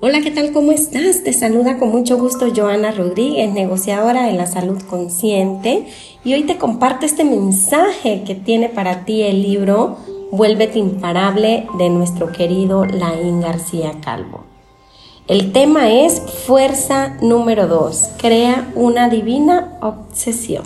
Hola, ¿qué tal? ¿Cómo estás? Te saluda con mucho gusto Joana Rodríguez, negociadora de la salud consciente, y hoy te comparto este mensaje que tiene para ti el libro Vuélvete imparable de nuestro querido Laín García Calvo. El tema es fuerza número 2, crea una divina obsesión.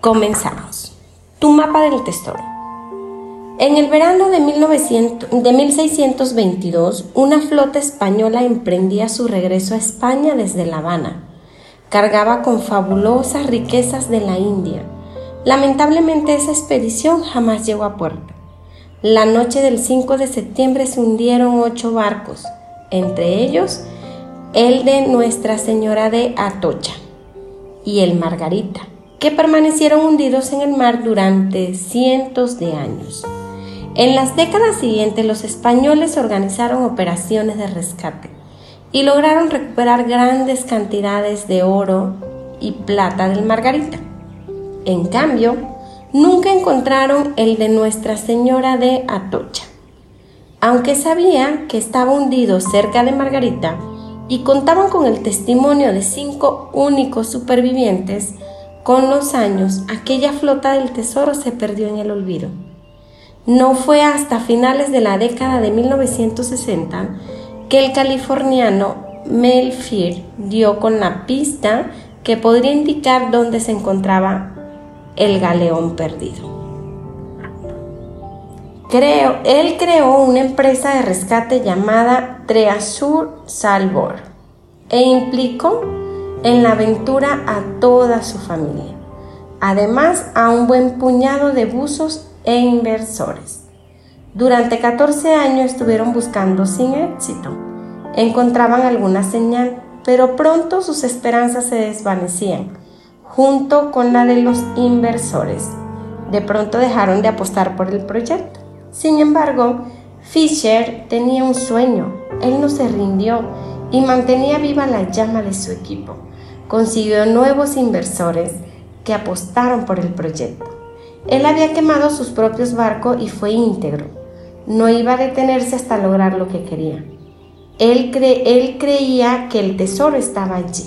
Comenzamos. Tu mapa del tesoro. En el verano de, 1622, una flota española emprendía su regreso a España desde La Habana. Cargaba con fabulosas riquezas de la India. Lamentablemente esa expedición jamás llegó a puerto. La noche del 5 de septiembre se hundieron ocho barcos, entre ellos el de Nuestra Señora de Atocha y el Margarita, que permanecieron hundidos en el mar durante cientos de años. En las décadas siguientes los españoles organizaron operaciones de rescate y lograron recuperar grandes cantidades de oro y plata del Margarita. En cambio, nunca encontraron el de Nuestra Señora de Atocha. Aunque sabían que estaba hundido cerca de Margarita y contaban con el testimonio de cinco únicos supervivientes, con los años aquella flota del tesoro se perdió en el olvido. No fue hasta finales de la década de 1960 que el californiano Mel Fear dio con la pista que podría indicar dónde se encontraba el galeón perdido. Creo, él creó una empresa de rescate llamada Treasure Salvor e implicó en la aventura a toda su familia, además a un buen puñado de buzos e inversores. Durante 14 años estuvieron buscando sin éxito. Encontraban alguna señal, pero pronto sus esperanzas se desvanecían, junto con la de los inversores. De pronto dejaron de apostar por el proyecto. Sin embargo, Fisher tenía un sueño. Él no se rindió y mantenía viva la llama de su equipo. Consiguió nuevos inversores que apostaron por el proyecto. Él había quemado sus propios barcos y fue íntegro. No iba a detenerse hasta lograr lo que quería. Él, creía que el tesoro estaba allí.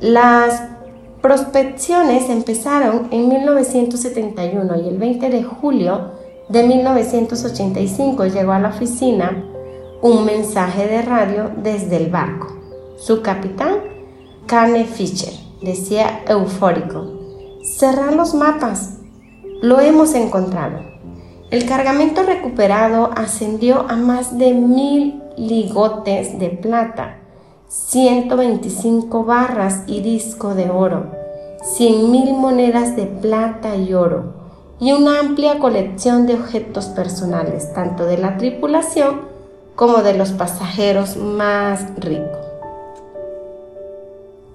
Las prospecciones empezaron en 1971 y el 20 de julio de 1985 llegó a la oficina un mensaje de radio desde el barco. Su capitán, Carne Fisher, decía eufórico, cerrar los mapas, lo hemos encontrado. El cargamento recuperado ascendió a más de mil ligotes de plata, 125 barras y disco de oro, 100 mil monedas de plata y oro y una amplia colección de objetos personales, tanto de la tripulación como de los pasajeros más ricos.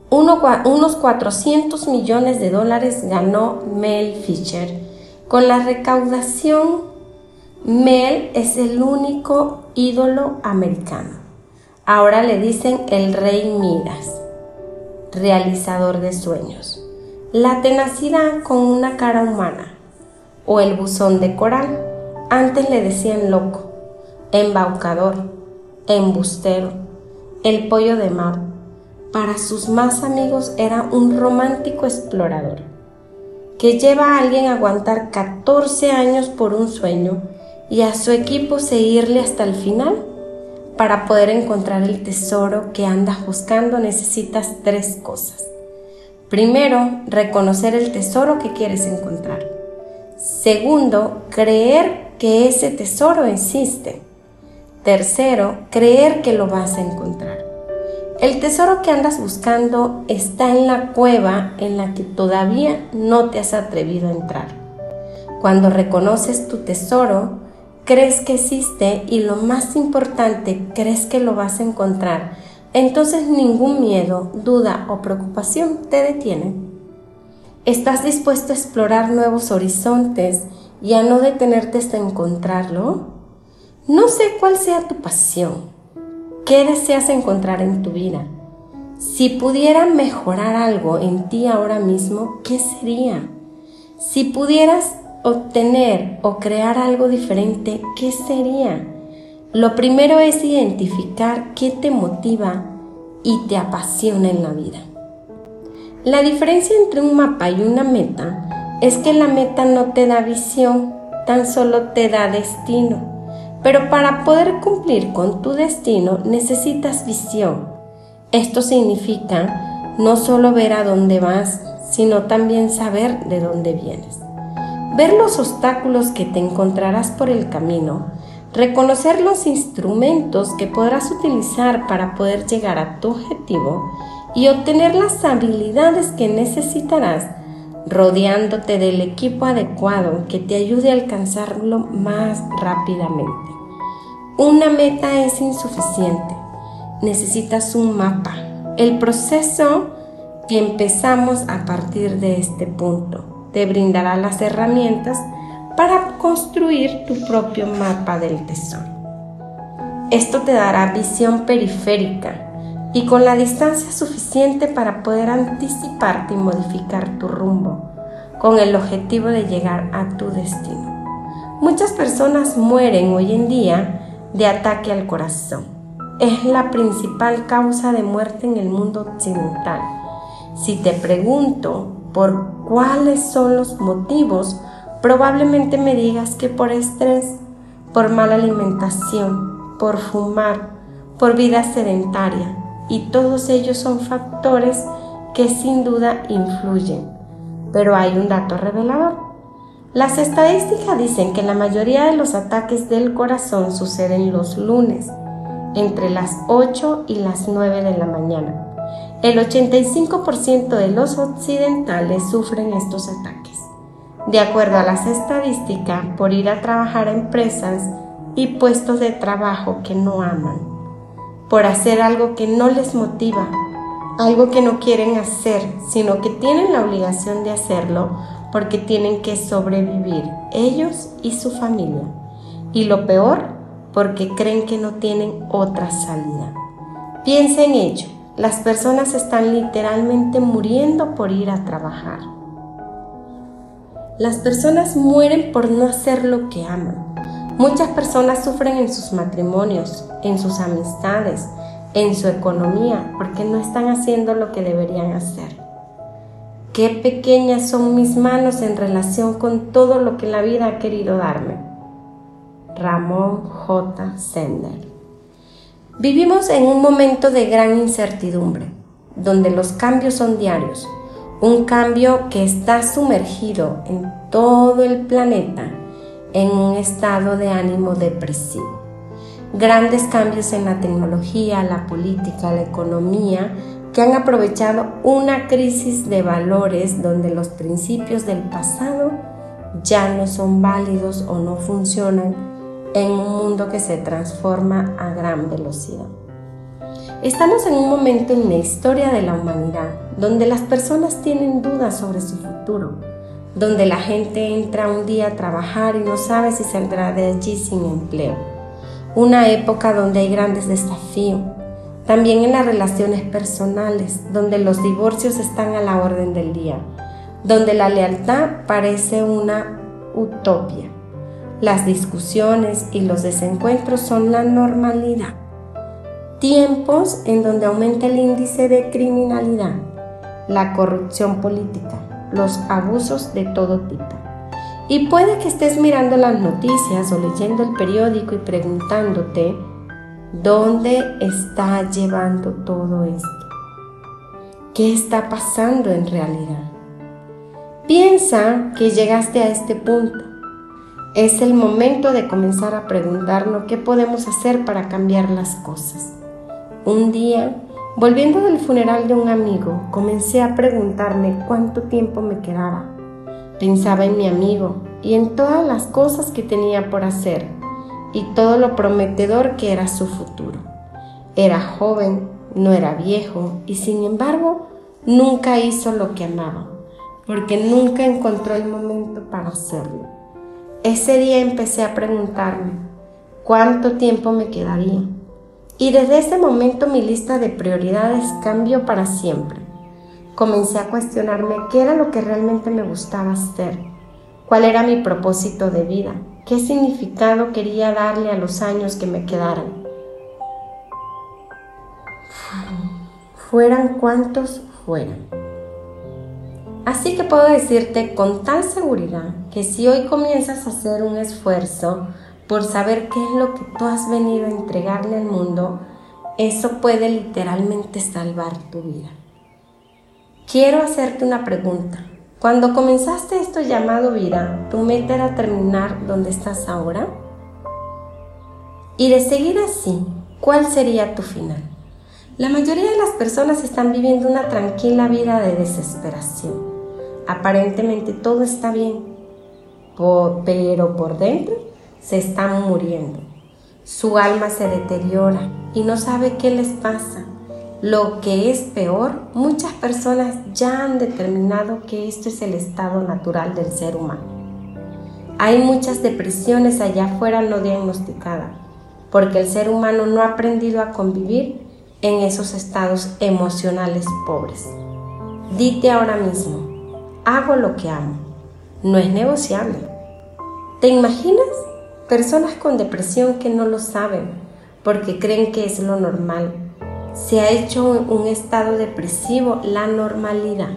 unos 400 millones de dólares ganó Mel Fisher con la recaudación, Mel es el único ídolo americano. Ahora le dicen el rey Midas, realizador de sueños. La tenacidad con una cara humana o el buzón de coral. Antes le decían loco, embaucador, embustero, el pollo de mar. Para sus más amigos era un romántico explorador que lleva a alguien a aguantar 14 años por un sueño y a su equipo seguirle hasta el final. Para poder encontrar el tesoro que andas buscando necesitas tres cosas. Primero, reconocer el tesoro que quieres encontrar. Segundo, creer que ese tesoro existe. Tercero, creer que lo vas a encontrar. El tesoro que andas buscando está en la cueva en la que todavía no te has atrevido a entrar. Cuando reconoces tu tesoro, crees que existe y lo más importante, crees que lo vas a encontrar. Entonces ningún miedo, duda o preocupación te detiene. ¿Estás dispuesto a explorar nuevos horizontes y a no detenerte hasta encontrarlo? No sé cuál sea tu pasión, ¿Qué deseas encontrar en tu vida? Si pudiera mejorar algo en ti ahora mismo, ¿qué sería? Si pudieras obtener o crear algo diferente, ¿qué sería? Lo primero es identificar qué te motiva y te apasiona en la vida. La diferencia entre un mapa y una meta es que la meta no te da visión, tan solo te da destino. Pero para poder cumplir con tu destino necesitas visión. Esto significa no solo ver a dónde vas, sino también saber de dónde vienes. Ver los obstáculos que te encontrarás por el camino, reconocer los instrumentos que podrás utilizar para poder llegar a tu objetivo y obtener las habilidades que necesitarás rodeándote del equipo adecuado que te ayude a alcanzarlo más rápidamente. Una meta es insuficiente, necesitas un mapa. El proceso que empezamos a partir de este punto te brindará las herramientas para construir tu propio mapa del tesoro. Esto te dará visión periférica y con la distancia suficiente para poder anticiparte y modificar tu rumbo, con el objetivo de llegar a tu destino. Muchas personas mueren hoy en día de ataque al corazón. Es la principal causa de muerte en el mundo occidental. Si te pregunto por cuáles son los motivos, probablemente me digas que por estrés, por mala alimentación, por fumar, por vida sedentaria, y todos ellos son factores que sin duda influyen. Pero hay un dato revelador. Las estadísticas dicen que la mayoría de los ataques del corazón suceden los lunes, entre las 8 y las 9 de la mañana. El 85% de los occidentales sufren estos ataques. De acuerdo a las estadísticas, por ir a trabajar a empresas y puestos de trabajo que no aman por hacer algo que no les motiva, algo que no quieren hacer, sino que tienen la obligación de hacerlo porque tienen que sobrevivir ellos y su familia. Y lo peor, porque creen que no tienen otra salida. Piensa en ello. Las personas están literalmente muriendo por ir a trabajar. Las personas mueren por no hacer lo que aman. Muchas personas sufren en sus matrimonios, en sus amistades, en su economía, porque no están haciendo lo que deberían hacer. Qué pequeñas son mis manos en relación con todo lo que la vida ha querido darme. Ramón J. Sender. Vivimos en un momento de gran incertidumbre, donde los cambios son diarios, un cambio que está sumergido en todo el planeta en un estado de ánimo depresivo. Grandes cambios en la tecnología, la política, la economía, que han aprovechado una crisis de valores donde los principios del pasado ya no son válidos o no funcionan en un mundo que se transforma a gran velocidad. Estamos en un momento en la historia de la humanidad donde las personas tienen dudas sobre su futuro, donde la gente entra un día a trabajar y no sabe si saldrá de allí sin empleo. Una época donde hay grandes desafíos, también en las relaciones personales, donde los divorcios están a la orden del día, donde la lealtad parece una utopia. Las discusiones y los desencuentros son la normalidad. Tiempos en donde aumenta el índice de criminalidad, la corrupción política, los abusos de todo tipo. Y puede que estés mirando las noticias o leyendo el periódico y preguntándote, ¿dónde está llevando todo esto? ¿Qué está pasando en realidad? Piensa que llegaste a este punto. Es el momento de comenzar a preguntarnos qué podemos hacer para cambiar las cosas. Un día Volviendo del funeral de un amigo, comencé a preguntarme cuánto tiempo me quedaba. Pensaba en mi amigo y en todas las cosas que tenía por hacer y todo lo prometedor que era su futuro. Era joven, no era viejo y sin embargo nunca hizo lo que amaba, porque nunca encontró el momento para hacerlo. Ese día empecé a preguntarme cuánto tiempo me quedaría y desde ese momento mi lista de prioridades cambió para siempre. Comencé a cuestionarme qué era lo que realmente me gustaba hacer, cuál era mi propósito de vida, ¿Qué significado quería darle a los años que me quedaran? Fueran cuantos fueran. Así que puedo decirte con tal seguridad que si hoy comienzas a hacer un esfuerzo por saber qué es lo que tú has venido a entregarle al mundo, eso puede literalmente salvar tu vida. Quiero hacerte una pregunta. Cuando comenzaste esto llamado vida, ¿tu meta era terminar donde estás ahora? Y de seguir así, ¿cuál sería tu final? La mayoría de las personas están viviendo una tranquila vida de desesperación. Aparentemente todo está bien, pero por dentro se están muriendo. Su alma se deteriora y no sabe qué les pasa. Lo que es peor, muchas personas ya han determinado que esto es el estado natural del ser humano. Hay muchas depresiones allá afuera no diagnosticadas, porque el ser humano no ha aprendido a convivir en esos estados emocionales pobres. Dite ahora mismo, hago lo que amo. No es negociable. ¿Te imaginas? Personas con depresión que no lo saben porque creen que es lo normal se ha hecho un estado depresivo la normalidad.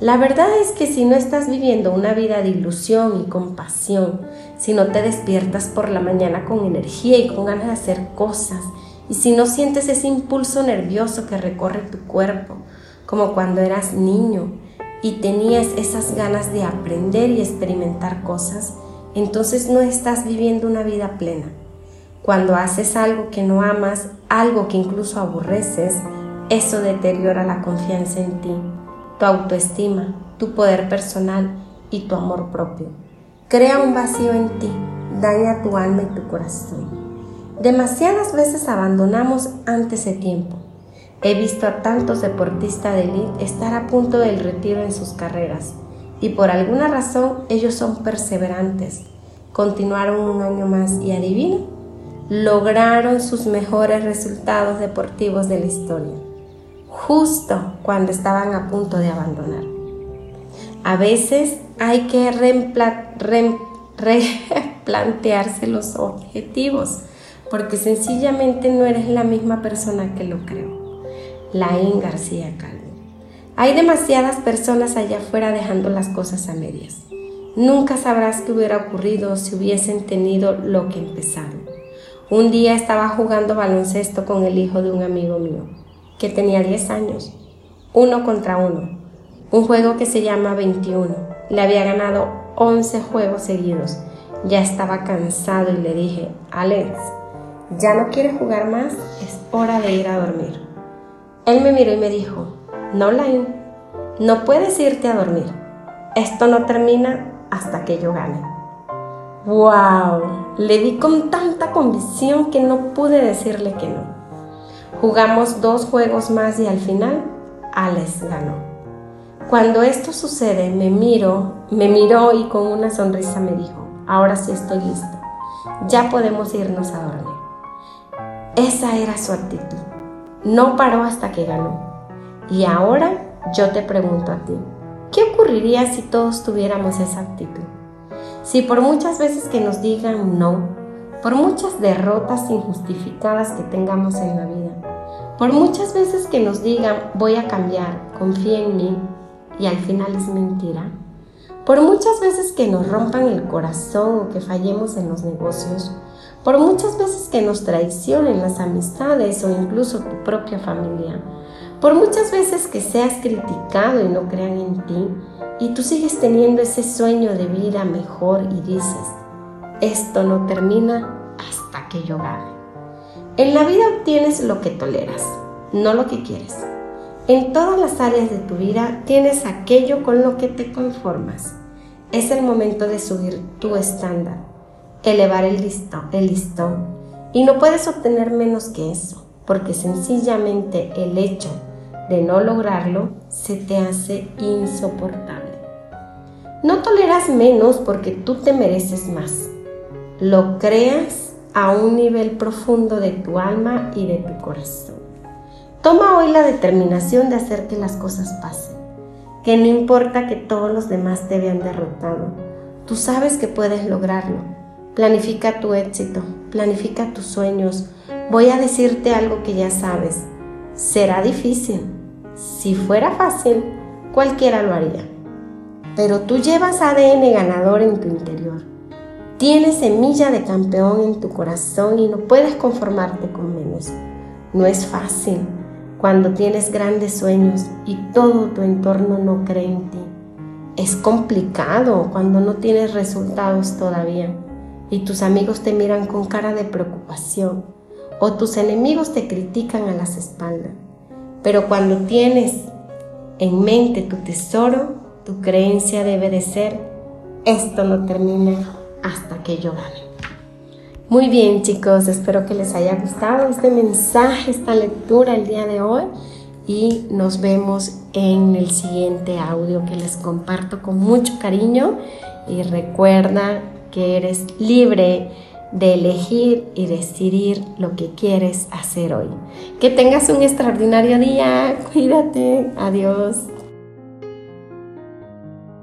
La verdad es que si no estás viviendo una vida de ilusión y compasión, si no te despiertas por la mañana con energía y con ganas de hacer cosas, y si no sientes ese impulso nervioso que recorre tu cuerpo, como cuando eras niño y tenías esas ganas de aprender y experimentar cosas, entonces no estás viviendo una vida plena. Cuando haces algo que no amas, algo que incluso aborreces, eso deteriora la confianza en ti, tu autoestima, tu poder personal y tu amor propio. Crea un vacío en ti, daña tu alma y tu corazón. Demasiadas veces abandonamos antes de tiempo. He visto a tantos deportistas de élite estar a punto del retiro en sus carreras y por alguna razón ellos son perseverantes. Continuaron un año más y adivina, lograron sus mejores resultados deportivos de la historia, justo cuando estaban a punto de abandonar. A veces hay que replantearse los objetivos, porque sencillamente no eres la misma persona que lo creo. Laín García Calvo. Hay demasiadas personas allá afuera dejando las cosas a medias. Nunca sabrás qué hubiera ocurrido si hubiesen tenido lo que empezaron. Un día estaba jugando baloncesto con el hijo de un amigo mío, que tenía 10 años, uno contra uno, un juego que se llama 21. Le había ganado 11 juegos seguidos. Ya estaba cansado y le dije, Alex, ¿ya no quieres jugar más? Es hora de ir a dormir. Él me miró y me dijo, no, Lain, no puedes irte a dormir. Esto no termina hasta que yo gane. ¡Wow! Le di con tanta convicción que no pude decirle que no. Jugamos dos juegos más y al final Alex ganó. Cuando esto sucede, me miro, me miró y con una sonrisa me dijo, ahora sí estoy listo. Ya podemos irnos a dormir. Esa era su actitud. No paró hasta que ganó. Y ahora yo te pregunto a ti, ¿qué ocurriría si todos tuviéramos esa actitud? Si por muchas veces que nos digan no, por muchas derrotas injustificadas que tengamos en la vida, por muchas veces que nos digan voy a cambiar, confía en mí y al final es mentira, por muchas veces que nos rompan el corazón o que fallemos en los negocios, por muchas veces que nos traicionen las amistades o incluso tu propia familia, por muchas veces que seas criticado y no crean en ti, y tú sigues teniendo ese sueño de vida mejor y dices, esto no termina hasta que yo gane. En la vida obtienes lo que toleras, no lo que quieres. En todas las áreas de tu vida tienes aquello con lo que te conformas. Es el momento de subir tu estándar, elevar el listón, el listón. Y no puedes obtener menos que eso, porque sencillamente el hecho de no lograrlo se te hace insoportable. No toleras menos porque tú te mereces más. Lo creas a un nivel profundo de tu alma y de tu corazón. Toma hoy la determinación de hacer que las cosas pasen, que no importa que todos los demás te vean derrotado, tú sabes que puedes lograrlo Planifica tu éxito, planifica tus sueños. Voy a decirte algo que ya sabes. Será difícil. Si fuera fácil, cualquiera lo haría. Pero tú llevas ADN ganador en tu interior. Tienes semilla de campeón en tu corazón y no puedes conformarte con menos. No es fácil cuando tienes grandes sueños y todo tu entorno no cree en ti. Es complicado cuando no tienes resultados todavía y tus amigos te miran con cara de preocupación o tus enemigos te critican a las espaldas. Pero cuando tienes en mente tu tesoro, tu creencia debe de ser, esto no termina hasta que yo gane. Muy bien chicos, espero que les haya gustado este mensaje, esta lectura el día de hoy y nos vemos en el siguiente audio que les comparto con mucho cariño y recuerda que eres libre de elegir y decidir lo que quieres hacer hoy. Que tengas un extraordinario día, cuídate, adiós.